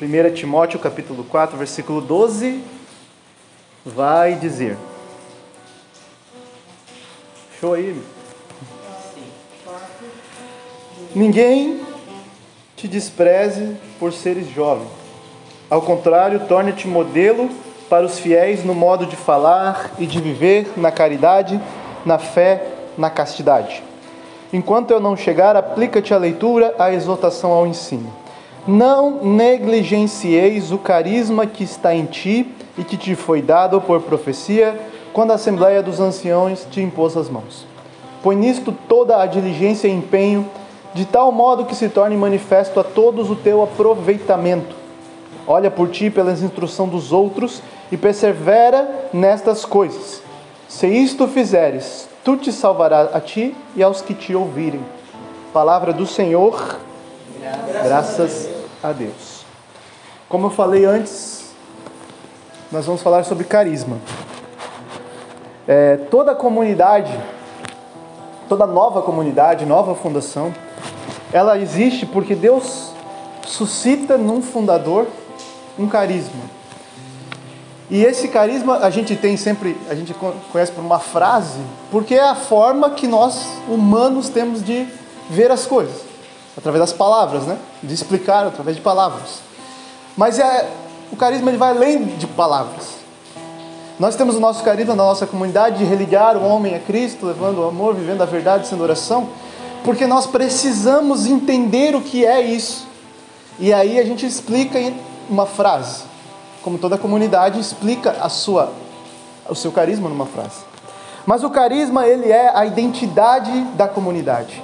1 Timóteo capítulo 4, versículo 12, vai dizer. Show aí. Ninguém te despreze por seres jovem. Ao contrário, torne-te modelo para os fiéis no modo de falar e de viver, na caridade, na fé, na castidade. Enquanto eu não chegar, aplica-te a leitura, a exortação ao ensino. Não negligencieis o carisma que está em ti e que te foi dado por profecia, quando a Assembleia dos Anciões te impôs as mãos. Põe nisto toda a diligência e empenho, de tal modo que se torne manifesto a todos o teu aproveitamento. Olha por ti pela instrução dos outros e persevera nestas coisas. Se isto fizeres, tu te salvarás a ti e aos que te ouvirem. Palavra do Senhor, graças a Deus. Como eu falei antes, nós vamos falar sobre carisma. É, toda comunidade, toda nova comunidade, nova fundação, ela existe porque Deus suscita num fundador um carisma. E esse carisma a gente tem sempre, a gente conhece por uma frase, porque é a forma que nós humanos temos de ver as coisas, através das palavras, né? De explicar através de palavras. Mas é, o carisma ele vai além de palavras. Nós temos o nosso carisma na nossa comunidade de religar o homem a Cristo, levando o amor, vivendo a verdade, sendo oração, porque nós precisamos entender o que é isso. E aí a gente explica em uma frase, como toda comunidade explica a sua, o seu carisma numa frase. Mas o carisma ele é a identidade da comunidade.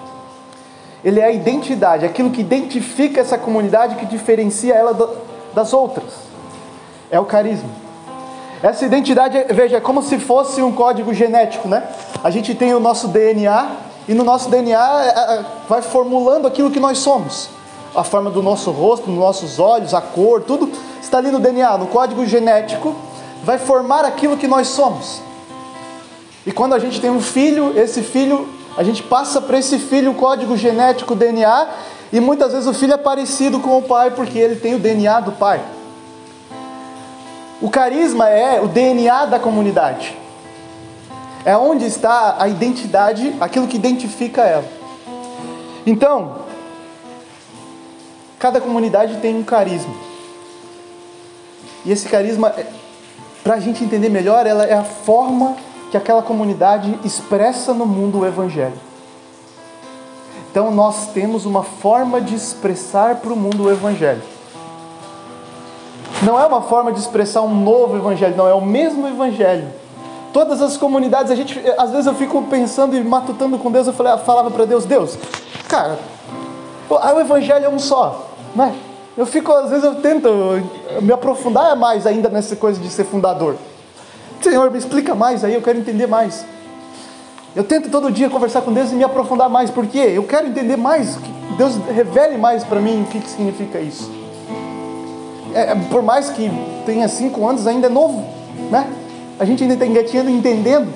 Ele é a identidade, aquilo que identifica essa comunidade, que diferencia ela das outras. É o carisma. Essa identidade, veja, é como se fosse um código genético, né? A gente tem o nosso DNA e no nosso DNA é, é, vai formulando aquilo que nós somos. A forma do nosso rosto, dos nossos olhos, a cor, tudo está ali no DNA, no código genético, vai formar aquilo que nós somos. E quando a gente tem um filho, esse filho, a gente passa para esse filho o código genético, o DNA, e muitas vezes o filho é parecido com o pai porque ele tem o DNA do pai. O carisma é o DNA da comunidade. É onde está a identidade, aquilo que identifica ela. Então, cada comunidade tem um carisma. E esse carisma, é, para a gente entender melhor, ela é a forma que aquela comunidade expressa no mundo o Evangelho. Então, nós temos uma forma de expressar para o mundo o Evangelho. Não é uma forma de expressar um novo evangelho, não, é o mesmo evangelho. Todas as comunidades, a gente, às vezes eu fico pensando e matutando com Deus, eu falei, falava para Deus, Deus, cara, o evangelho é um só, né? Eu fico, às vezes eu tento me aprofundar mais ainda nessa coisa de ser fundador. Senhor, me explica mais aí, eu quero entender mais. Eu tento todo dia conversar com Deus e me aprofundar mais, porque eu quero entender mais, Deus revele mais para mim o que, que significa isso é, por mais que tenha cinco anos, ainda é novo, né? A gente ainda está engatinhando, entendendo.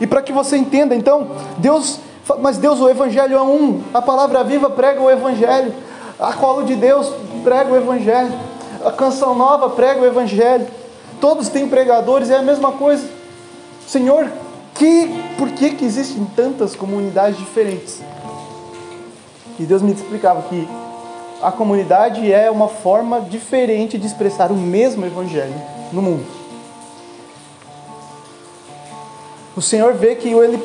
E para que você entenda, então, Deus, mas Deus, o Evangelho é um. A palavra viva prega o Evangelho. A colo de Deus prega o Evangelho. A canção nova prega o Evangelho. Todos têm pregadores, é a mesma coisa. Senhor, que, por que, que existem tantas comunidades diferentes? E Deus me explicava que a comunidade é uma forma diferente de expressar o mesmo evangelho no mundo. O Senhor vê que ele,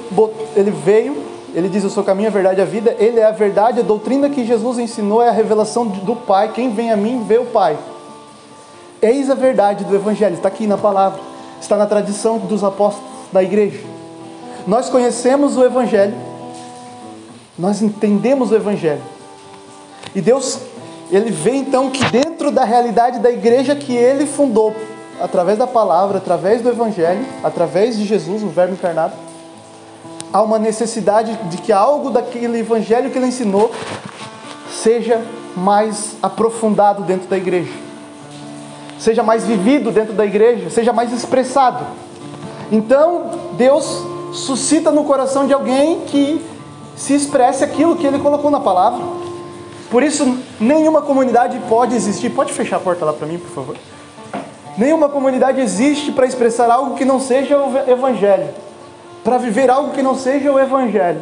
ele veio, ele diz: Eu sou o caminho, a verdade e a vida. Ele é a verdade, a doutrina que Jesus ensinou é a revelação do Pai. Quem vem a mim vê o Pai. Eis a verdade do Evangelho, está aqui na palavra, está na tradição dos apóstolos da igreja. Nós conhecemos o Evangelho, nós entendemos o Evangelho. E Deus ele vê então que dentro da realidade da igreja que ele fundou, através da palavra, através do evangelho, através de Jesus, o Verbo encarnado, há uma necessidade de que algo daquele evangelho que ele ensinou seja mais aprofundado dentro da igreja, seja mais vivido dentro da igreja, seja mais expressado. Então, Deus suscita no coração de alguém que se expresse aquilo que ele colocou na palavra Por isso, nenhuma comunidade pode existir. Pode fechar a porta lá para mim, por favor? Nenhuma comunidade existe para expressar algo que não seja o Evangelho, para viver algo que não seja o Evangelho,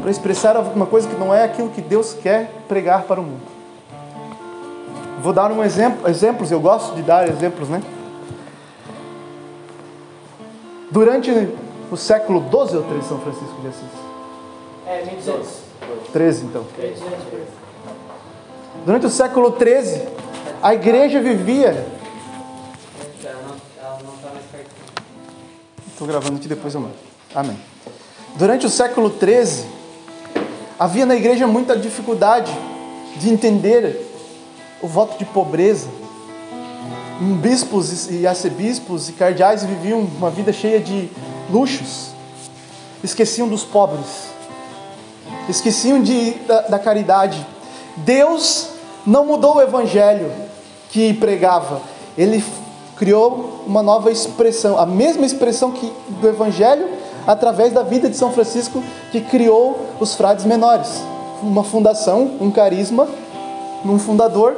para expressar alguma coisa que não é aquilo que Deus quer pregar para o mundo. Vou dar um exemplo, exemplos, eu gosto de dar exemplos, né? Durante o século 12 ou 13 São Francisco de Assis? É, 12. 13 então. Durante o século 13, a igreja vivia. Estou gravando aqui depois eu mando. Amém. Durante o século 13, havia na igreja muita dificuldade de entender o voto de pobreza. Bispos e arcebispos e cardeais viviam uma vida cheia de luxos, esqueciam dos pobres, esqueciam de, da, da caridade. Deus não mudou o evangelho que pregava, ele criou uma nova expressão, a mesma expressão que do evangelho através da vida de São Francisco que criou os frades menores, uma fundação, um carisma, um fundador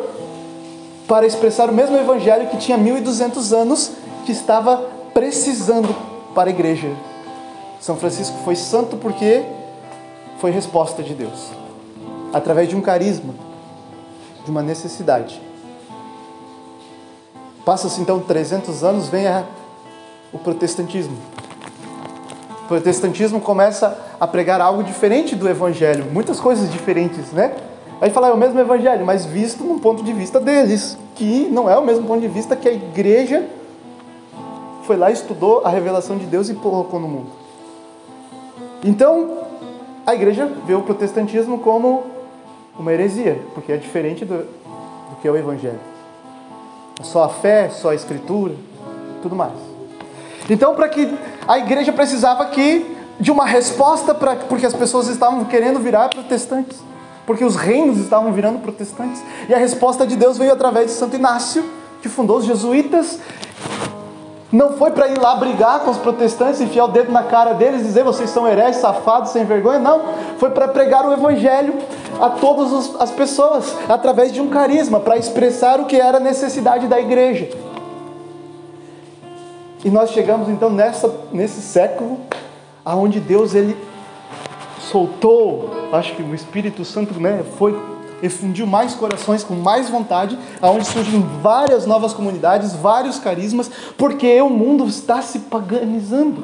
para expressar o mesmo evangelho que tinha 1200 anos, que estava precisando para a igreja. São Francisco foi santo porque foi resposta de Deus, através de um carisma, de uma necessidade. Passa-se então 300 anos, vem a, o protestantismo. O protestantismo começa a pregar algo diferente do evangelho, muitas coisas diferentes, né? Aí fala, é o mesmo evangelho, mas visto num ponto de vista deles, que não é o mesmo ponto de vista que a igreja foi lá, estudou a revelação de Deus e colocou no mundo. Então, a igreja vê o protestantismo como uma heresia, porque é diferente do, do que é o evangelho. É só a fé, só a escritura, tudo mais. Então, para que a igreja precisava que de uma resposta para porque as pessoas estavam querendo virar protestantes porque os reinos estavam virando protestantes. E a resposta de Deus veio através de Santo Inácio, que fundou os jesuítas. Não foi para ir lá brigar com os protestantes, enfiar o dedo na cara deles dizer vocês são hereges, safados, sem vergonha. Não, foi para pregar o evangelho a todas as pessoas, através de um carisma, para expressar o que era a necessidade da igreja. E nós chegamos então nessa, nesse século, aonde Deus ele soltou, acho que o Espírito Santo né, foi efundiu mais corações com mais vontade, aonde surgem várias novas comunidades, vários carismas, porque o mundo está se paganizando.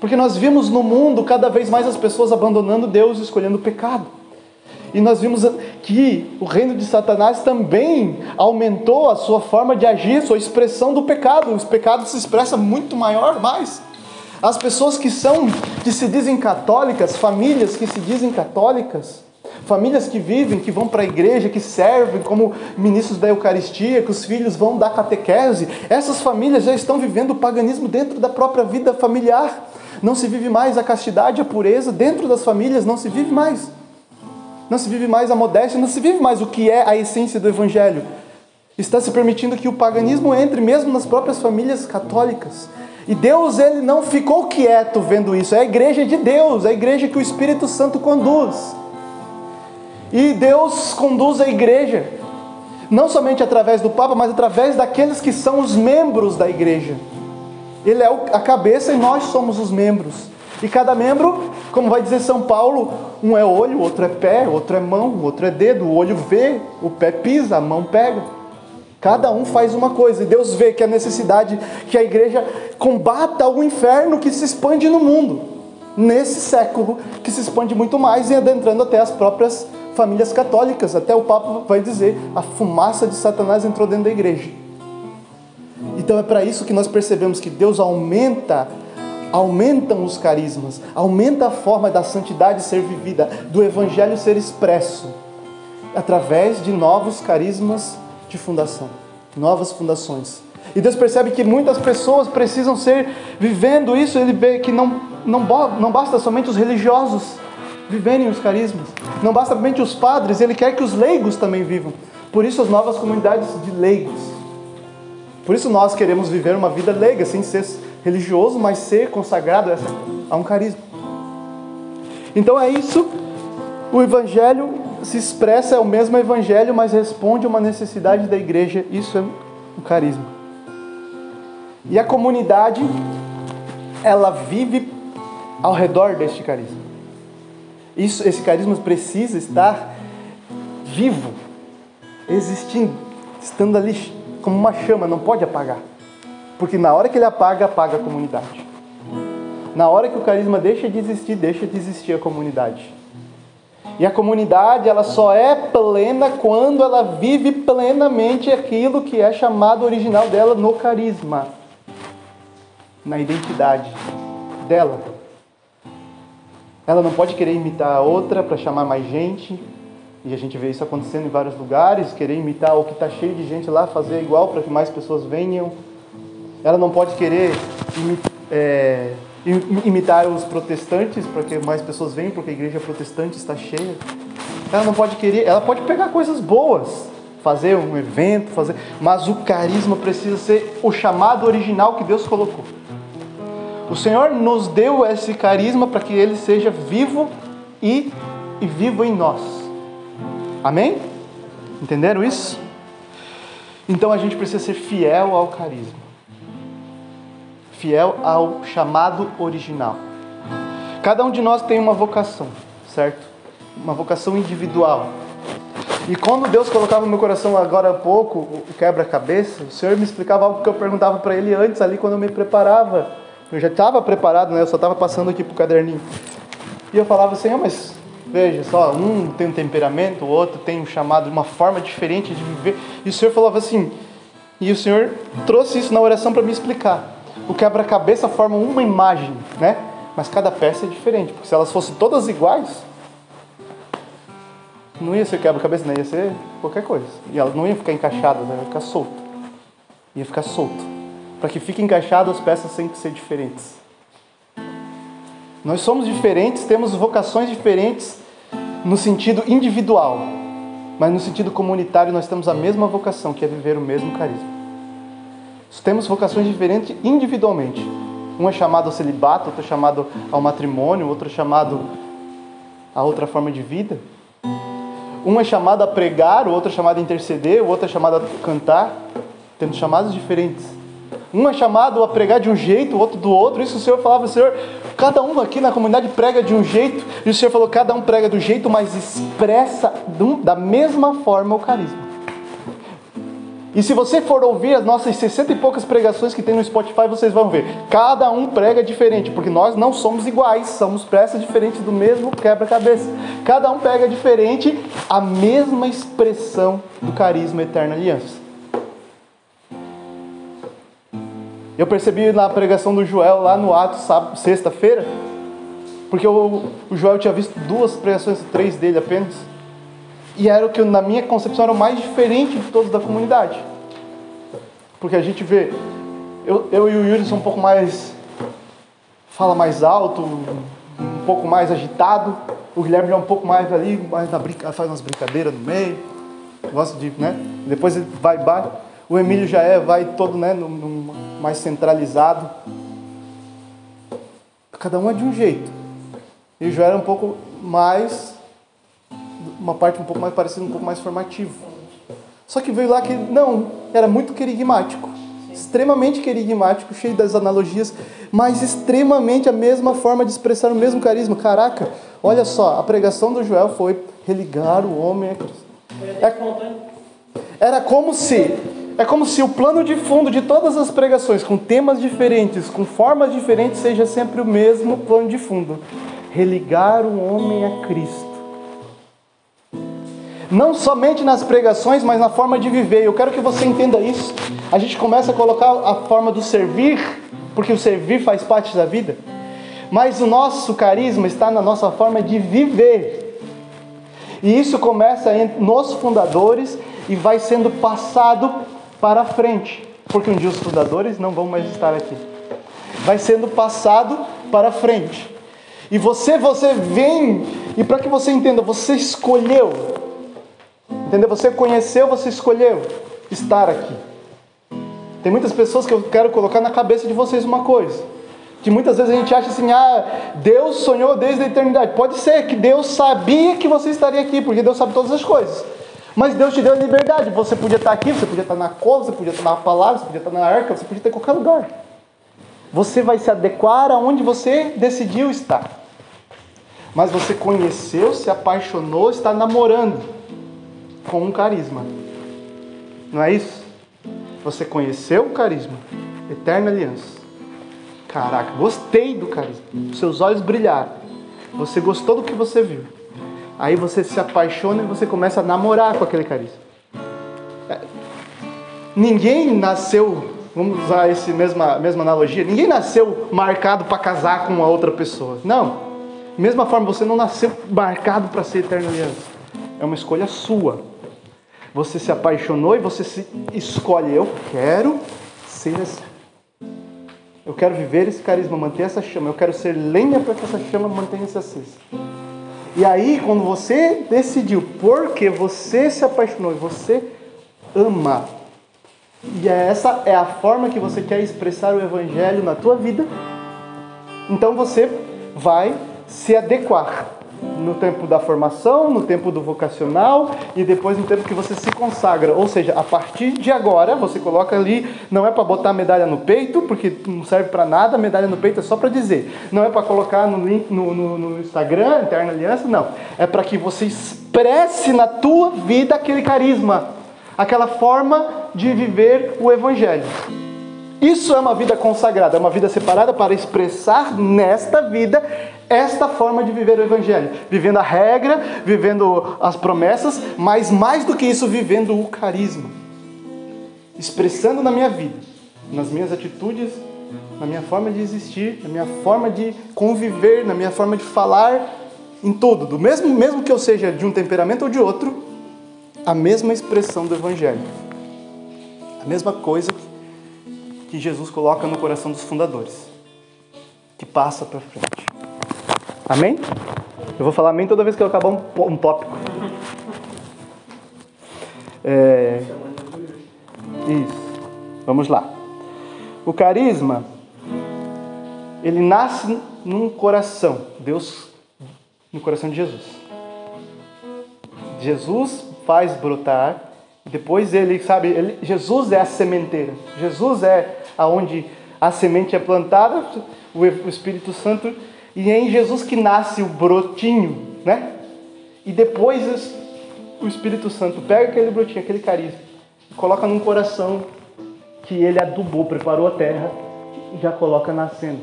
Porque nós vimos no mundo cada vez mais as pessoas abandonando Deus e escolhendo o pecado. E nós vimos que o reino de Satanás também aumentou a sua forma de agir, sua expressão do pecado. O pecado se expressa muito maior, mais. As pessoas que são, que se dizem católicas, famílias que se dizem católicas, famílias que vivem, que vão para a igreja, que servem como ministros da Eucaristia, que os filhos vão dar catequese, essas famílias já estão vivendo o paganismo dentro da própria vida familiar. Não se vive mais a castidade, a pureza, dentro das famílias não se vive mais. Não se vive mais a modéstia, não se vive mais o que é a essência do Evangelho. Está se permitindo que o paganismo entre mesmo nas próprias famílias católicas. E Deus ele não ficou quieto vendo isso. É a igreja de Deus, é a igreja que o Espírito Santo conduz. E Deus conduz a igreja não somente através do Papa, mas através daqueles que são os membros da igreja. Ele é a cabeça e nós somos os membros. E cada membro, como vai dizer São Paulo, um é olho, outro é pé, outro é mão, outro é dedo. O olho vê, o pé pisa, a mão pega. Cada um faz uma coisa, e Deus vê que a necessidade que a igreja combata o inferno que se expande no mundo, nesse século, que se expande muito mais e adentrando até as próprias famílias católicas. Até o Papa vai dizer: a fumaça de Satanás entrou dentro da igreja. Então é para isso que nós percebemos que Deus aumenta, aumentam os carismas, aumenta a forma da santidade ser vivida, do evangelho ser expresso, através de novos carismas de fundação, novas fundações. E Deus percebe que muitas pessoas precisam ser vivendo isso. Ele vê que não, não, não basta somente os religiosos viverem os carismas, não basta somente os padres, Ele quer que os leigos também vivam. Por isso, as novas comunidades de leigos. Por isso, nós queremos viver uma vida leiga, sem ser religioso, mas ser consagrado a um carisma. Então, é isso. O Evangelho se expressa é o mesmo evangelho, mas responde uma necessidade da igreja. Isso é o carisma. E a comunidade, ela vive ao redor deste carisma. Isso, esse carisma precisa estar vivo, existindo, estando ali como uma chama, não pode apagar. Porque na hora que ele apaga, apaga a comunidade. Na hora que o carisma deixa de existir, deixa de existir a comunidade. E a comunidade, ela só é plena quando ela vive plenamente aquilo que é chamado original dela no carisma, na identidade dela. Ela não pode querer imitar a outra para chamar mais gente, e a gente vê isso acontecendo em vários lugares, querer imitar o que está cheio de gente lá, fazer igual para que mais pessoas venham. Ela não pode querer é, imitar os protestantes para que mais pessoas venham, porque a igreja protestante está cheia. Ela não pode querer, ela pode pegar coisas boas, fazer um evento, fazer, mas o carisma precisa ser o chamado original que Deus colocou. O Senhor nos deu esse carisma para que ele seja vivo e, e vivo em nós. Amém? Entenderam isso? Então a gente precisa ser fiel ao carisma fiel ao chamado original. Cada um de nós tem uma vocação, certo? Uma vocação individual. E quando Deus colocava no meu coração agora há pouco o quebra-cabeça, o Senhor me explicava algo que eu perguntava para Ele antes, ali quando eu me preparava. Eu já estava preparado, né? Eu só estava passando aqui para o caderninho. E eu falava, Senhor, mas veja só, um tem um temperamento, o outro tem um chamado, uma forma diferente de viver. E o Senhor falava assim, e o Senhor trouxe isso na oração para me explicar o quebra-cabeça forma uma imagem, né? Mas cada peça é diferente, porque se elas fossem todas iguais, não ia ser quebra-cabeça, não ia ser qualquer coisa. E elas não iam ficar encaixadas, né? ia ficar solto. Ia ficar solto. Para que fiquem encaixadas, as peças têm que ser diferentes. Nós somos diferentes, temos vocações diferentes no sentido individual, mas no sentido comunitário nós temos a mesma vocação, que é viver o mesmo carisma. Temos vocações diferentes individualmente. Um é chamado ao celibato, outro é chamado ao matrimônio, outro é chamado a outra forma de vida. Um é chamado a pregar, o outro é chamado a interceder, o outro é chamado a cantar. Temos chamados diferentes. Um é chamado a pregar de um jeito, o outro do outro. Isso o Senhor falava, Senhor, cada um aqui na comunidade prega de um jeito. E o Senhor falou, cada um prega do jeito, mas expressa da mesma forma o carisma. E se você for ouvir as nossas 60 e poucas pregações que tem no Spotify, vocês vão ver. Cada um prega diferente, porque nós não somos iguais, somos peças diferentes do mesmo quebra-cabeça. Cada um pega diferente a mesma expressão do carisma eterna aliança. Eu percebi na pregação do Joel lá no ato sexta-feira, porque o, Joel tinha visto duas pregações, três dele apenas. E era o que, na minha concepção, era o mais diferente de todos da comunidade. Porque a gente vê, eu, eu e o Yuri são um pouco mais. fala mais alto, um pouco mais agitado. O Guilherme é um pouco mais ali, mais na brinca, faz umas brincadeiras no meio. Gosta de, né? Depois ele vai baixo. O Emílio já é, vai todo, né, no, no, mais centralizado. Cada um é de um jeito. E o Joel era um pouco mais uma parte um pouco mais parecida, um pouco mais formativo. Só que veio lá que não, era muito querigmático, extremamente querigmático, cheio das analogias, mas extremamente a mesma forma de expressar o mesmo carisma. Caraca, olha só, a pregação do Joel foi religar o homem a Cristo. É, era como se é como se o plano de fundo de todas as pregações, com temas diferentes, com formas diferentes, seja sempre o mesmo plano de fundo: religar o homem a Cristo não somente nas pregações, mas na forma de viver. Eu quero que você entenda isso. A gente começa a colocar a forma do servir, porque o servir faz parte da vida. Mas o nosso carisma está na nossa forma de viver. E isso começa nos fundadores e vai sendo passado para frente, porque um dia os fundadores não vão mais estar aqui. Vai sendo passado para frente. E você, você vem, e para que você entenda, você escolheu Entendeu? Você conheceu, você escolheu estar aqui. Tem muitas pessoas que eu quero colocar na cabeça de vocês uma coisa. Que muitas vezes a gente acha assim, ah, Deus sonhou desde a eternidade. Pode ser que Deus sabia que você estaria aqui, porque Deus sabe todas as coisas. Mas Deus te deu a liberdade. Você podia estar aqui, você podia estar na cova, você podia estar na palavra, você podia estar na arca, você podia estar em qualquer lugar. Você vai se adequar aonde você decidiu estar. Mas você conheceu, se apaixonou, está namorando com um carisma. Não é isso? Você conheceu o carisma, eterna aliança. Caraca, gostei do carisma. Seus olhos brilharam. Você gostou do que você viu. Aí você se apaixona e você começa a namorar com aquele carisma. É, ninguém nasceu, vamos usar essa mesma, mesma analogia, ninguém nasceu marcado para casar com uma outra pessoa. Não. Mesma forma, você não nasceu marcado para ser eterna aliança. É uma escolha sua. Você se apaixonou e você se escolhe. Eu quero ser assim. Eu quero viver esse carisma, manter essa chama. Eu quero ser lenha para que essa chama mantenha-se acesa. E aí, quando você decidiu, porque você se apaixonou e você ama, e essa é a forma que você quer expressar o Evangelho na tua vida, então você vai se adequar no tempo da formação, no tempo do vocacional e depois no tempo que você se consagra. Ou seja, a partir de agora, você coloca ali, não é para botar medalha no peito, porque não serve para nada, medalha no peito é só para dizer. Não é para colocar no, link, no, no, no Instagram, Eterna Aliança, não. É para que você expresse na tua vida aquele carisma, aquela forma de viver o Evangelho. Isso é uma vida consagrada, é uma vida separada para expressar nesta vida esta forma de viver o Evangelho. Vivendo a regra, vivendo as promessas, mas mais do que isso, vivendo o carisma. Expressando na minha vida, nas minhas atitudes, na minha forma de existir, na minha forma de conviver, na minha forma de falar, em tudo. Do mesmo, mesmo que eu seja de um temperamento ou de outro, a mesma expressão do Evangelho. A mesma coisa que Jesus coloca no coração dos fundadores, que passa para frente. Amém? Eu vou falar amém toda vez que eu acabar um, tópico. É... Isso. Vamos lá. O carisma, ele nasce num coração. Deus, no coração de Jesus. Jesus faz brotar. Depois ele, sabe, ele, Jesus é a sementeira. Jesus é aonde a semente é plantada. O Espírito Santo e é em Jesus que nasce o brotinho, né? E depois o Espírito Santo pega aquele brotinho, aquele carisma, e coloca num coração que ele adubou, preparou a terra e já coloca nascendo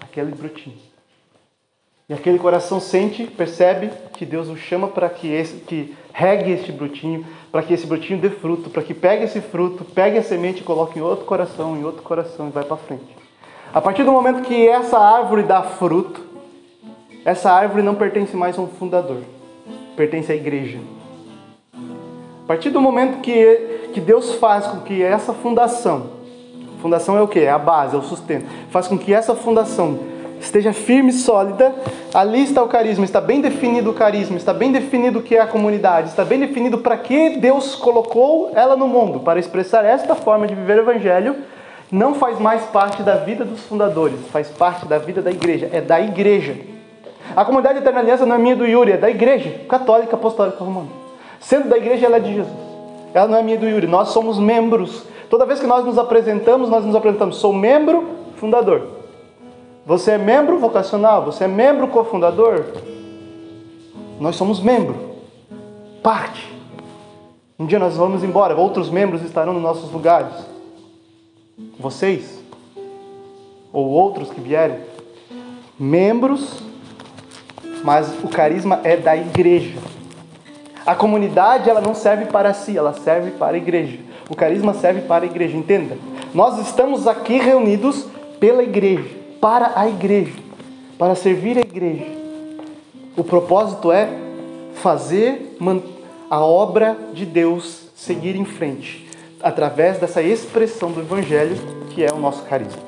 aquele brotinho. E aquele coração sente, percebe que Deus o chama para que, esse, que regue este brotinho, para que esse brotinho dê fruto, para que pegue esse fruto, pegue a semente e coloque em outro coração, em outro coração e vai para frente. A partir do momento que essa árvore dá fruto, essa árvore não pertence mais a um fundador, pertence à igreja. A partir do momento que, que Deus faz com que essa fundação, fundação é o que? É a base, é o sustento, faz com que essa fundação esteja firme e sólida, ali está o carisma, está bem definido o carisma, está bem definido o que é a comunidade, está bem definido para que Deus colocou ela no mundo, para expressar esta forma de viver o evangelho, não faz mais parte da vida dos fundadores, faz parte da vida da igreja, é da igreja. A comunidade Eterna Aliança não é minha do Yuri, é da igreja católica apostólica romana. Sendo da igreja, ela é de Jesus. Ela não é minha do Yuri, nós somos membros. Toda vez que nós nos apresentamos, nós nos apresentamos. Sou membro fundador. Você é membro vocacional, você é membro cofundador. Nós somos membro, parte. Um dia nós vamos embora, outros membros estarão nos nossos lugares. Vocês, ou outros que vierem, membros mas o carisma é da igreja. A comunidade ela não serve para si, ela serve para a igreja. O carisma serve para a igreja, entenda. Nós estamos aqui reunidos pela igreja, para a igreja, para servir a igreja. O propósito é fazer a obra de Deus seguir em frente, através dessa expressão do evangelho que é o nosso carisma.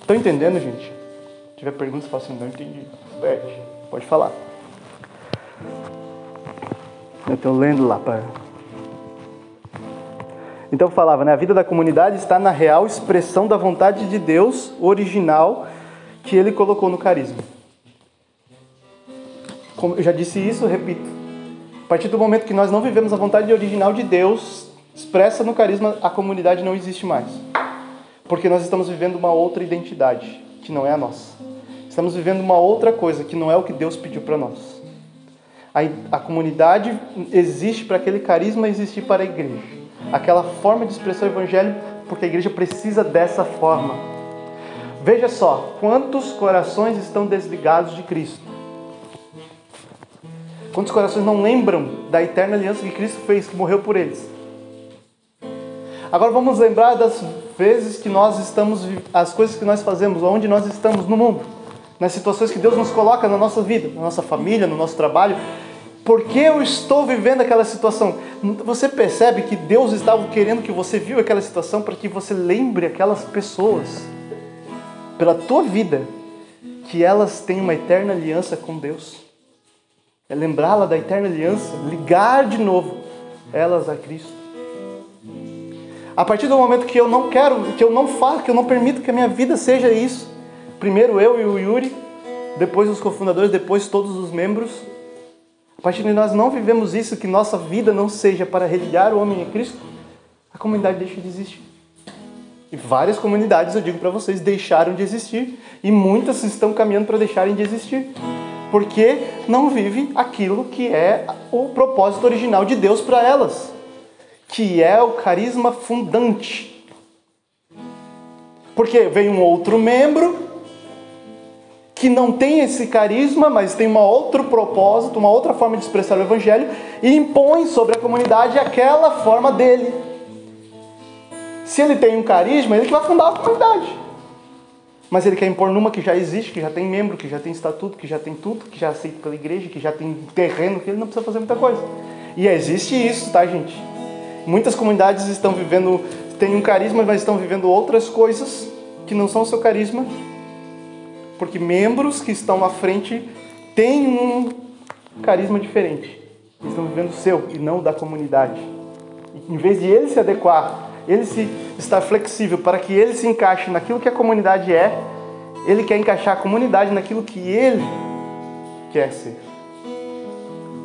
Estão entendendo, gente? Se tiver perguntas, fala assim, não entendi. Verde. Pode falar. Eu estou lendo lá. Pra... Então falava, né? A vida da comunidade está na real expressão da vontade de Deus original que ele colocou no carisma. Como eu já disse isso, repito. A partir do momento que nós não vivemos a vontade original de Deus, expressa no carisma, a comunidade não existe mais. Porque nós estamos vivendo uma outra identidade, que não é a nossa. Estamos vivendo uma outra coisa, que não é o que Deus pediu para nós. A, a comunidade existe para aquele carisma existir para a igreja. Aquela forma de expressar o evangelho, porque a igreja precisa dessa forma. Veja só, quantos corações estão desligados de Cristo? Quantos corações não lembram da eterna aliança que Cristo fez, que morreu por eles? Agora vamos lembrar das vezes que nós estamos, as coisas que nós fazemos, onde nós estamos no mundo, nas situações que Deus nos coloca na nossa vida, na nossa família, no nosso trabalho. Por que eu estou vivendo aquela situação? Você percebe que Deus estava querendo que você viu aquela situação para que você lembre aquelas pessoas, pela tua vida, que elas têm uma eterna aliança com Deus. É lembrá-la da eterna aliança, ligar de novo elas a Cristo. A partir do momento que eu não quero, que eu não faço, que eu não permito que a minha vida seja isso, primeiro eu e o Yuri, depois os cofundadores, depois todos os membros, a partir de nós não vivemos isso, que nossa vida não seja para religar o homem em Cristo, a comunidade deixa de existir. E várias comunidades, eu digo para vocês, deixaram de existir e muitas estão caminhando para deixarem de existir. Porque não vive aquilo que é o propósito original de Deus para elas que é o carisma fundante. Porque vem um outro membro que não tem esse carisma, mas tem um outro propósito, uma outra forma de expressar o evangelho e impõe sobre a comunidade aquela forma dele. Se ele tem um carisma, ele que vai fundar a comunidade. Mas ele quer impor numa que já existe, que já tem membro, que já tem estatuto, que já tem tudo, que já é aceito pela igreja, que já tem terreno, que ele não precisa fazer muita coisa. E existe isso, tá, gente? Muitas comunidades estão vivendo, têm um carisma, mas estão vivendo outras coisas que não são o seu carisma, porque membros que estão à frente têm um carisma diferente. Eles estão vivendo o seu e não o da comunidade. Em vez de ele se adequar, ele se estar flexível para que ele se encaixe naquilo que a comunidade é, ele quer encaixar a comunidade naquilo que ele quer ser.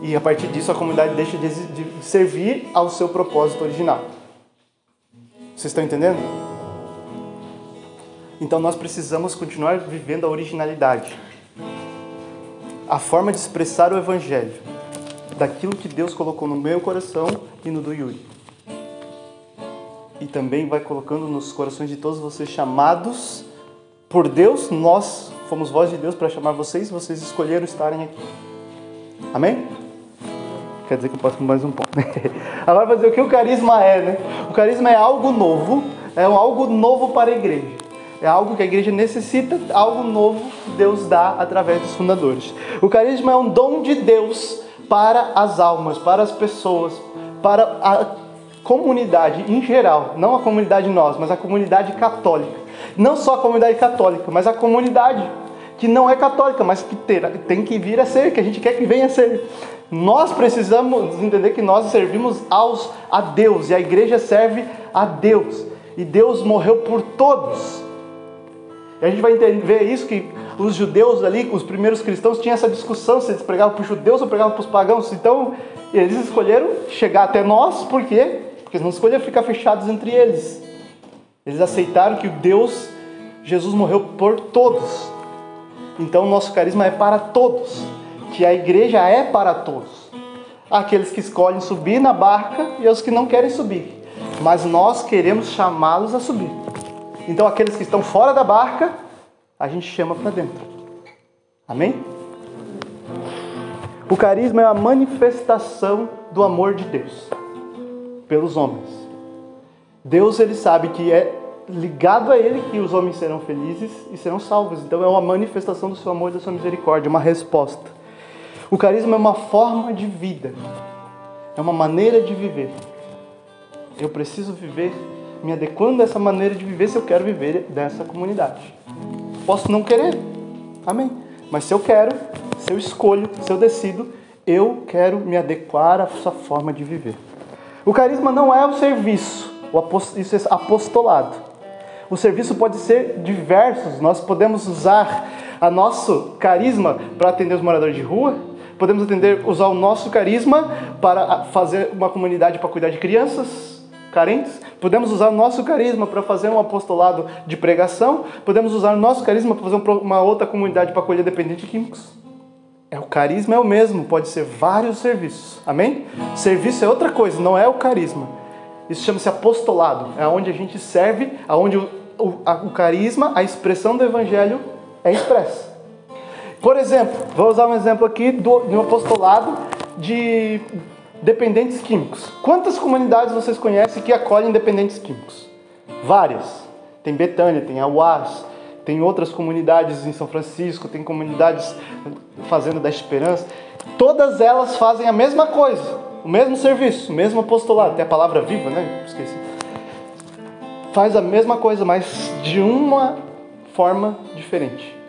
E a partir disso a comunidade deixa de servir ao seu propósito original. Vocês estão entendendo? Então nós precisamos continuar vivendo a originalidade. A forma de expressar o evangelho daquilo que Deus colocou no meu coração e no do Yuri. E também vai colocando nos corações de todos vocês chamados por Deus, nós fomos voz de Deus para chamar vocês, vocês escolheram estarem aqui. Amém? Quer dizer que eu posso mais um pouco. Agora fazer o que o carisma é, né? O carisma é algo novo, é algo novo para a igreja. É algo que a igreja necessita, algo novo que Deus dá através dos fundadores. O carisma é um dom de Deus para as almas, para as pessoas, para a comunidade em geral, não a comunidade nós, mas a comunidade católica. Não só a comunidade católica, mas a comunidade que não é católica, mas que tem que vir a ser, que a gente quer que venha a ser. Nós precisamos entender que nós servimos aos, a Deus e a igreja serve a Deus. E Deus morreu por todos. E a gente vai ver isso que os judeus ali, os primeiros cristãos, tinham essa discussão se eles pregavam para os judeus ou pregavam para os pagãos. Então, eles escolheram chegar até nós, por quê? Porque eles não escolheram ficar fechados entre eles. Eles aceitaram que Deus, Jesus morreu por todos. Então, o nosso carisma é para todos que a igreja é para todos. Aqueles que escolhem subir na barca e os que não querem subir. Mas nós queremos chamá-los a subir. Então, aqueles que estão fora da barca, a gente chama para dentro. Amém? O carisma é a manifestação do amor de Deus pelos homens. Deus ele sabe que é ligado a ele que os homens serão felizes e serão salvos. Então é uma manifestação do seu amor e da sua misericórdia, uma resposta. O carisma é uma forma de vida, é uma maneira de viver. Eu preciso viver me adequando a essa maneira de viver se eu quero viver dessa comunidade. Posso não querer, amém. Mas se eu quero, se eu escolho, se eu decido, eu quero me adequar a essa forma de viver. O carisma não é o serviço, isso é apostolado. O serviço pode ser diversos. Nós podemos usar a nosso carisma para atender os moradores de rua, podemos atender, usar o nosso carisma para fazer uma comunidade para cuidar de crianças carentes, podemos usar o nosso carisma para fazer um apostolado de pregação, podemos usar o nosso carisma para fazer uma outra comunidade para acolher dependentes químicos. É o carisma é o mesmo, pode ser vários serviços. Amém? Serviço é outra coisa, não é o carisma. Isso chama-se apostolado. É onde a gente serve, aonde o, o, a, o carisma, a expressão do evangelho é expressa. Por exemplo, vou usar um exemplo aqui do, de um apostolado de dependentes químicos. Quantas comunidades vocês conhecem que acolhem dependentes químicos? Várias. Tem Betânia, tem Auás, tem outras comunidades em São Francisco, tem comunidades Fazenda da Esperança. Todas elas fazem a mesma coisa, o mesmo serviço, o mesmo apostolado. Tem a palavra viva, né? Esqueci. Faz a mesma coisa, mas de uma forma diferente.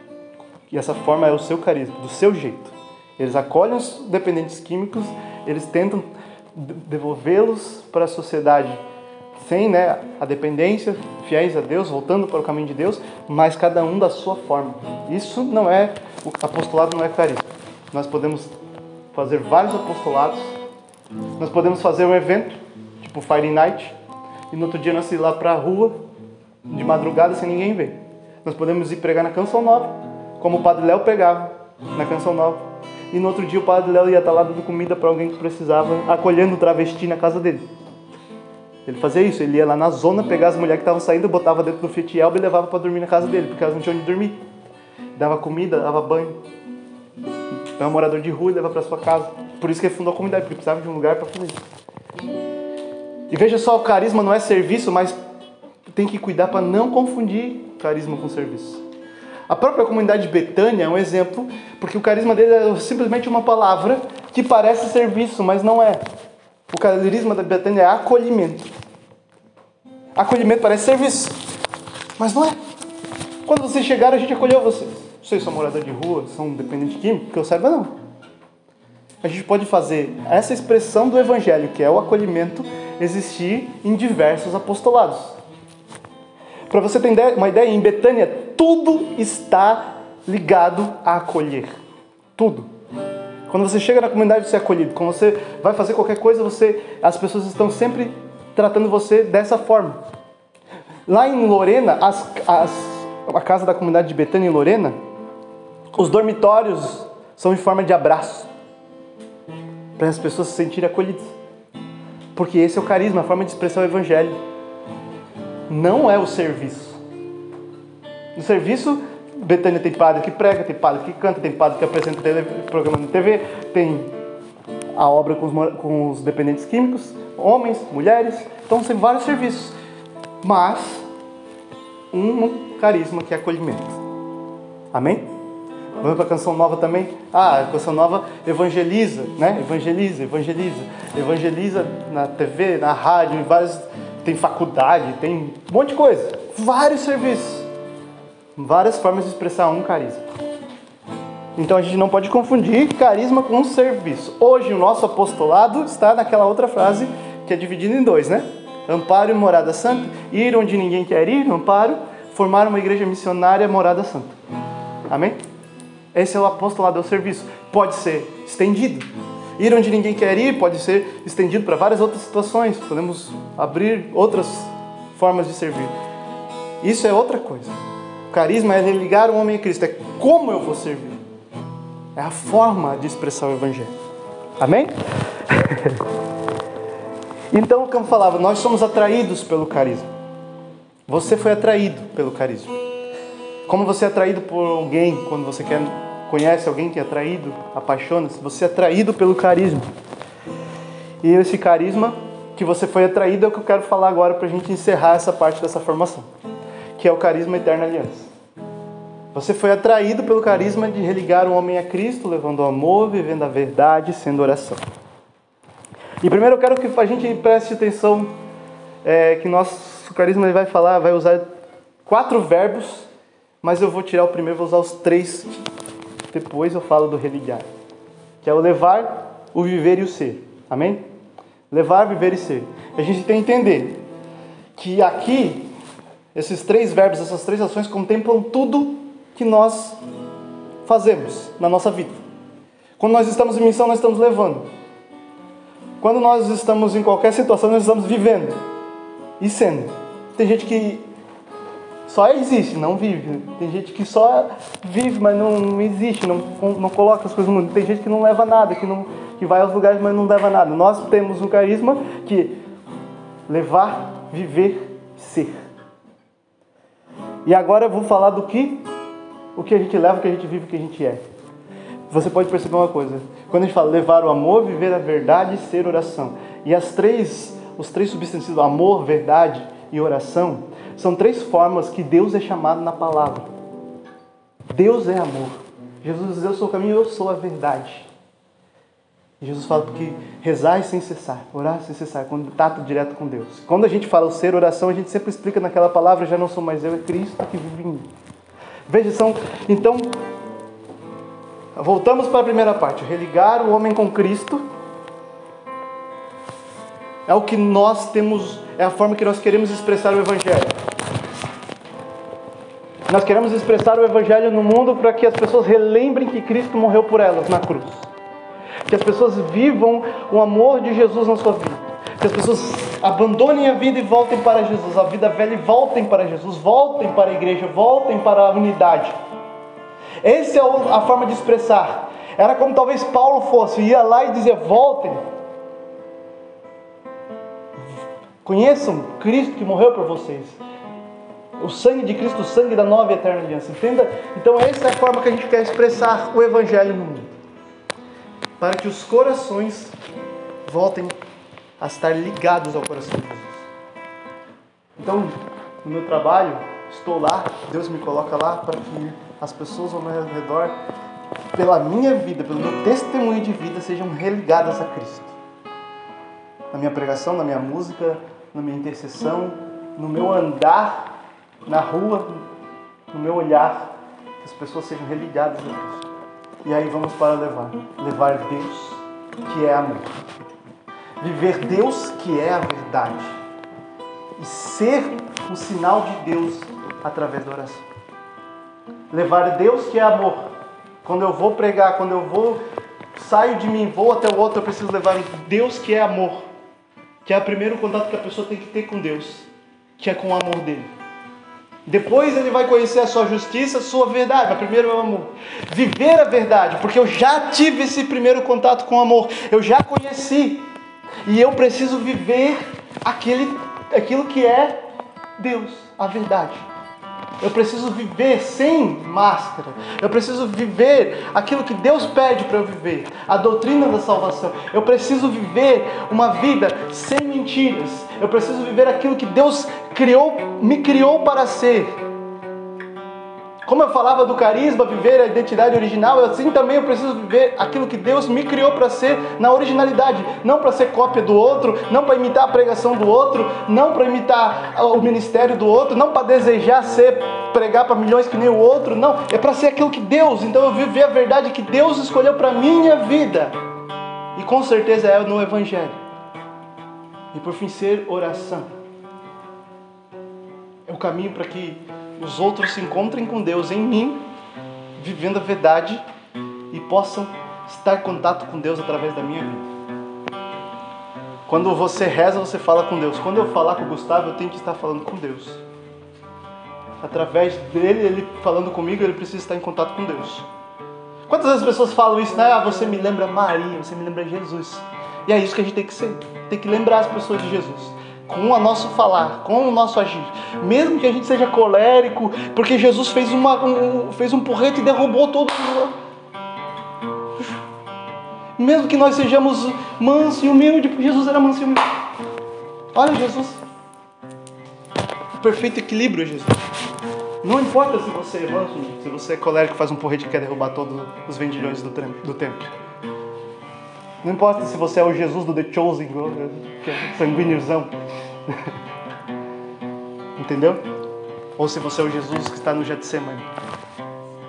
E essa forma é o seu carisma, do seu jeito. Eles acolhem os dependentes químicos, eles tentam devolvê-los para a sociedade sem né, a dependência, fiéis a Deus, voltando para o caminho de Deus, mas cada um da sua forma. Isso não é, o apostolado não é carisma. Nós podemos fazer vários apostolados, nós podemos fazer um evento, tipo Fire Night, e no outro dia nós ir lá para a rua, de madrugada, sem ninguém ver. Nós podemos ir pregar na Canção Nova, como o Padre Léo pregava na Canção Nova. E no outro dia o Padre Léo ia estar lá dando comida para alguém que precisava, acolhendo o travesti na casa dele. Ele fazia isso, ele ia lá na zona, pegar as mulheres que estavam saindo, botava dentro do Fiat Elba e levava para dormir na casa dele, porque elas não tinham onde dormir. Dava comida, dava banho. É um morador de rua e leva para sua casa. Por isso que ele fundou a comunidade, porque precisava de um lugar para fazer isso. E veja só, o carisma não é serviço, mas tem que cuidar para não confundir carisma com serviço. A própria comunidade de Betânia é um exemplo, porque o carisma dele é simplesmente uma palavra que parece serviço, mas não é. O carisma da Betânia é acolhimento. Acolhimento parece serviço, mas não é. Quando vocês chegaram, a gente acolheu vocês. Vocês são moradores de rua, são dependentes químicos, que eu saiba, não. A gente pode fazer essa expressão do evangelho, que é o acolhimento, existir em diversos apostolados. Para você ter uma ideia, em Betânia, tudo está ligado a acolher. Tudo. Quando você chega na comunidade, você é acolhido. Quando você vai fazer qualquer coisa, você, as pessoas estão sempre tratando você dessa forma. Lá em Lorena, as, as, a casa da comunidade de Betânia em Lorena, os dormitórios são em forma de abraço para as pessoas se sentirem acolhidas. Porque esse é o carisma, a forma de expressar o evangelho. Não é o serviço. No serviço Betânia tem padre que prega, tem padre que canta, tem padre que apresenta programa na TV, tem a obra com os, com os dependentes químicos, homens, mulheres, então tem vários serviços. Mas um carisma que é acolhimento. Amém? Vamos para a canção nova também? Ah, a canção nova evangeliza, né? Evangeliza, evangeliza. Evangeliza na TV, na rádio, em vários. Tem faculdade, tem um monte de coisa. Vários serviços várias formas de expressar um carisma. Então a gente não pode confundir carisma com um serviço. Hoje o nosso apostolado está naquela outra frase que é dividida em dois, né? Amparo e morada santa, ir onde ninguém quer ir, amparo, formar uma igreja missionária morada santa. Amém? Esse é o apostolado, é o serviço. Pode ser estendido. Ir onde ninguém quer ir pode ser estendido para várias outras situações. Podemos abrir outras formas de servir. Isso é outra coisa carisma é ligar o homem a Cristo, é como eu vou servir. É a forma de expressar o Evangelho. Amém? então, como falava, nós somos atraídos pelo carisma. Você foi atraído pelo carisma. Como você é atraído por alguém, quando você quer, conhece alguém que é atraído, apaixona-se, você é atraído pelo carisma. E esse carisma que você foi atraído é o que eu quero falar agora para a gente encerrar essa parte dessa formação que é o carisma eterna aliança. Você foi atraído pelo carisma de religar o homem a Cristo, levando o amor, vivendo a verdade, sendo oração. E primeiro eu quero que a gente preste atenção é, que nosso carisma vai falar, vai usar quatro verbos, mas eu vou tirar o primeiro, vou usar os três. Depois eu falo do religar, que é o levar, o viver e o ser. Amém? Levar, viver e ser. A gente tem que entender que aqui Esses três verbos, essas três ações contemplam tudo que nós fazemos na nossa vida. Quando nós estamos em missão, nós estamos levando. Quando nós estamos em qualquer situação, nós estamos vivendo e sendo. Tem gente que só existe, não vive. Tem gente que só vive, mas não existe, não, não coloca as coisas no mundo. Tem gente que não leva nada, que, não, que vai aos lugares, mas não leva nada. Nós temos um carisma que levar, viver, ser. E agora eu vou falar do que o que a gente leva, o que a gente vive, o que a gente é. Você pode perceber uma coisa. Quando a gente fala levar o amor, viver a verdade ser oração. E as três, os três substantivos, amor, verdade e oração, são três formas que Deus é chamado na palavra. Deus é amor. Jesus diz: Eu sou o caminho, eu sou a verdade. Jesus fala porque rezar sem cessar, orar sem cessar, contato direto com Deus. Quando a gente fala o ser oração, a gente sempre explica naquela palavra: já não sou mais eu, é Cristo que vive em mim. Veja, são, então, voltamos para a primeira parte: religar o homem com Cristo. É o que nós temos, é a forma que nós queremos expressar o Evangelho. Nós queremos expressar o Evangelho no mundo para que as pessoas relembrem que Cristo morreu por elas na cruz. Que as pessoas vivam o amor de Jesus na sua vida. Que as pessoas abandonem a vida e voltem para Jesus, a vida velha e voltem para Jesus, voltem para a igreja, voltem para a unidade. Essa é a forma de expressar. Era como talvez Paulo fosse, ia lá e dizia: voltem. Conheçam Cristo que morreu por vocês. O sangue de Cristo, o sangue da nova e eterna aliança. Entenda? Então, essa é a forma que a gente quer expressar o Evangelho no mundo. Para que os corações voltem a estar ligados ao coração de Jesus. Então, no meu trabalho, estou lá, Deus me coloca lá para que as pessoas ao meu redor, pela minha vida, pelo meu testemunho de vida, sejam religadas a Cristo. Na minha pregação, na minha música, na minha intercessão, no meu andar na rua, no meu olhar, que as pessoas sejam religadas a Cristo. E aí vamos para levar, levar Deus, que é amor viver Deus que é a verdade e ser um sinal de Deus através da oração. Levar Deus que é amor. Quando eu vou pregar, quando eu vou saio de mim, vou até o outro, eu preciso levar Deus que é amor, que é o primeiro contato que a pessoa tem que ter com Deus, que é com o amor dele. Depois ele vai conhecer a sua justiça, a sua verdade, mas primeiro é o amor. Viver a verdade, porque eu já tive esse primeiro contato com o amor, eu já conheci e eu preciso viver aquele, aquilo que é Deus, a verdade. Eu preciso viver sem máscara. Eu preciso viver aquilo que Deus pede para eu viver, a doutrina da salvação. Eu preciso viver uma vida sem mentiras. Eu preciso viver aquilo que Deus criou, me criou para ser. Como eu falava do carisma, viver a identidade original, assim também eu preciso viver aquilo que Deus me criou para ser na originalidade, não para ser cópia do outro, não para imitar a pregação do outro, não para imitar o ministério do outro, não para desejar ser pregar para milhões que nem o outro, não, é para ser aquilo que Deus. Então eu viver a verdade que Deus escolheu para minha vida. E com certeza é no evangelho. E por fim ser oração. É o caminho para que os outros se encontrem com Deus em mim, vivendo a verdade e possam estar em contato com Deus através da minha vida. Quando você reza, você fala com Deus. Quando eu falar com o Gustavo, eu tenho que estar falando com Deus. Através dele, ele falando comigo, ele precisa estar em contato com Deus. Quantas vezes as pessoas falam isso, né? Ah, você me lembra Maria, você me lembra Jesus. E é isso que a gente tem que ser. Tem que lembrar as pessoas de Jesus com o nosso falar, com o nosso agir. Mesmo que a gente seja colérico, porque Jesus fez, uma, um, fez um porrete e derrubou todo mundo. Mesmo que nós sejamos mansos e humildes, porque Jesus era manso e humilde. Olha Jesus. Perfeito equilíbrio, Jesus. Não importa se você é manso, se você é colérico faz um porrete e quer derrubar todos os vendilhões do, do templo. Não importa se você é o Jesus do The Chosen, que é sanguíneozão. Entendeu? Ou se você é o Jesus que está no Getsemane.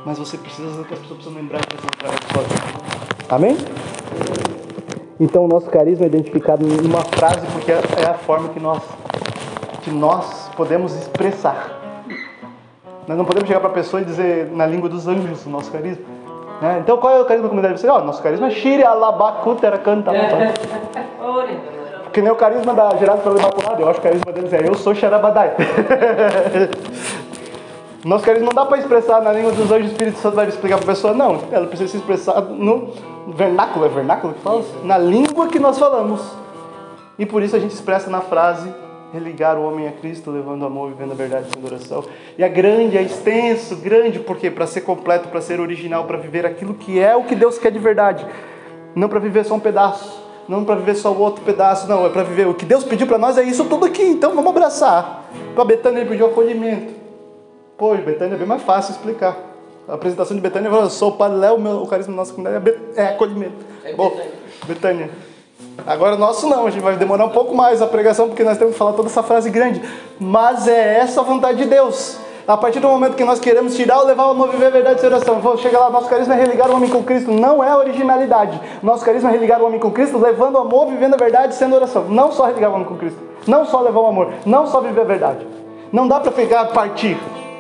Mas você precisa, que as pessoas precisam lembrar que vida. Amém? Então o nosso carisma é identificado numa frase porque é a forma que nós, que nós podemos expressar. Nós não podemos chegar para a pessoa e dizer na língua dos anjos o nosso carisma. Né? Então qual é o carisma da comunidade? Você, ó, nosso carisma é Shiri Alabakutera canta. Que nem o carisma da gerado pelo Imaculado. Eu acho que o carisma deles é eu sou Xarabadai. Nosso carisma não dá para expressar na língua dos anjos, o Espírito Santo vai explicar para a pessoa, não. Ela precisa se expressar no vernáculo, é vernáculo que fala? Na língua que nós falamos. E por isso a gente expressa na frase religar o homem a Cristo, levando amor, vivendo a verdade sem oração. E é grande, é extenso, grande, porque para ser completo, para ser original, para viver aquilo que é o que Deus quer de verdade, não para viver só um pedaço, não para viver só o outro pedaço, não, é para viver o que Deus pediu para nós é isso tudo aqui, então vamos abraçar. Para Betânia ele pediu acolhimento. Pô, Betânia é bem mais fácil explicar. A apresentação de Betânia, eu sou o Padre Léo, o carisma da nossa comunidade é, é acolhimento. É Bom, Betânia. Agora, nosso não, a gente vai demorar um pouco mais a pregação, porque nós temos que falar toda essa frase grande. Mas é essa a vontade de Deus. A partir do momento que nós queremos tirar ou levar o amor, viver a verdade de oração, vou chegar lá, nosso carisma é religar o homem com Cristo, não é originalidade. Nosso carisma é religar o homem com Cristo, levando o amor, vivendo a verdade, sendo oração. Não só religar o homem com Cristo, não só levar o amor, não só viver a verdade. Não dá para pegar, partir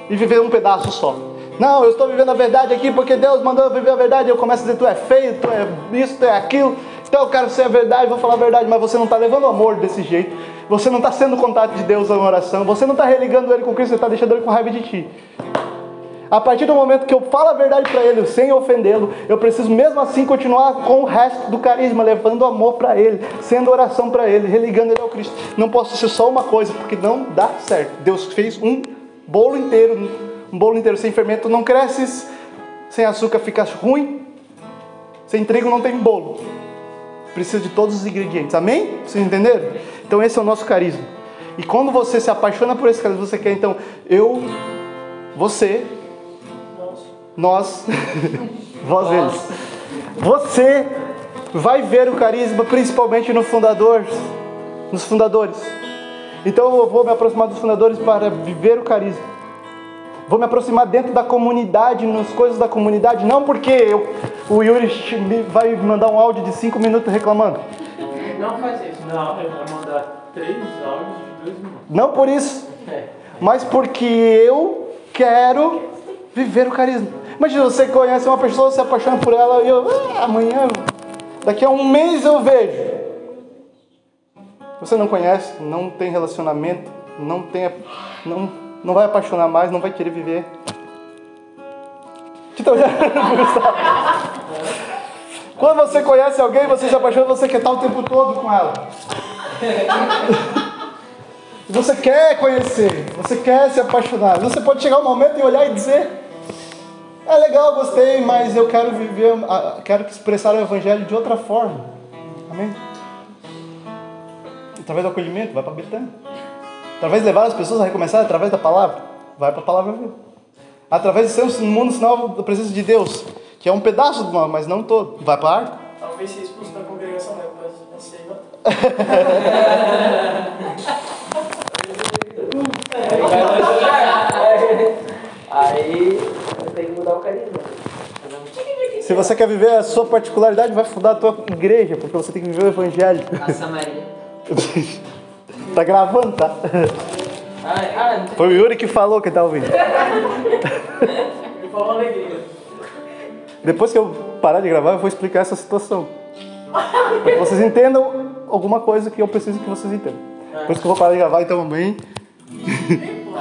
e viver um pedaço só. Não, eu estou vivendo a verdade aqui porque Deus mandou eu viver a verdade. Eu começo a dizer, tu é feio, tu é isso, tu é aquilo. Então eu quero ser a verdade, vou falar a verdade, mas você não está levando amor desse jeito. Você não está sendo contato de Deus na oração. Você não está religando ele com Cristo, você está deixando ele com raiva de ti. A partir do momento que eu falo a verdade para ele, sem ofendê-lo, eu preciso mesmo assim continuar com o resto do carisma, levando amor para ele, sendo oração para ele, religando ele ao Cristo. Não posso ser só uma coisa, porque não dá certo. Deus fez um bolo inteiro, um bolo inteiro sem fermento não cresce, sem açúcar fica ruim, sem trigo não tem bolo. Precisa de todos os ingredientes. Amém? Vocês entenderam? Então esse é o nosso carisma. E quando você se apaixona por esse carisma, você quer então eu, você, nós, vós eles. Você vai ver o carisma principalmente no fundador, nos fundadores. Então eu vou me aproximar dos fundadores para viver o carisma. Vou me aproximar dentro da comunidade, nas coisas da comunidade, não porque eu, o Yuri vai mandar um áudio de 5 minutos reclamando. Não faz isso. Não, ele vai mandar três áudios de 2 minutos. Não por isso, é. mas porque eu quero viver o carisma. Imagina, você conhece uma pessoa, se apaixona por ela e eu, ah, amanhã, daqui a um mês eu vejo. Você não conhece, não tem relacionamento, não tem, não não vai apaixonar mais, não vai querer viver. Então, Quando você conhece alguém, você se apaixona, você quer estar o tempo todo com ela. Você quer conhecer, você quer se apaixonar. Você pode chegar um momento e olhar e dizer: É legal, gostei, mas eu quero viver, quero expressar o Evangelho de outra forma. Amém? Através do acolhimento, vai para Betânia. Através de levar as pessoas a recomeçar através da palavra, vai para a palavra viva. Através de ser um mundo sinal da presença de Deus, que é um pedaço do mal, mas não todo, vai para a arca. Talvez ser expulso da congregação, né? Aí tem que mudar o carisma. Se você quer viver a sua particularidade, vai fundar a tua igreja, porque você tem que viver o evangelho. A Samaria. Tá gravando, tá? Foi o Yuri que falou que tá ouvindo. Ele falou alegria. Depois que eu parar de gravar, eu vou explicar essa situação. Para que vocês entendam alguma coisa que eu preciso que vocês entendam. Por isso que eu vou parar de gravar, então, amém.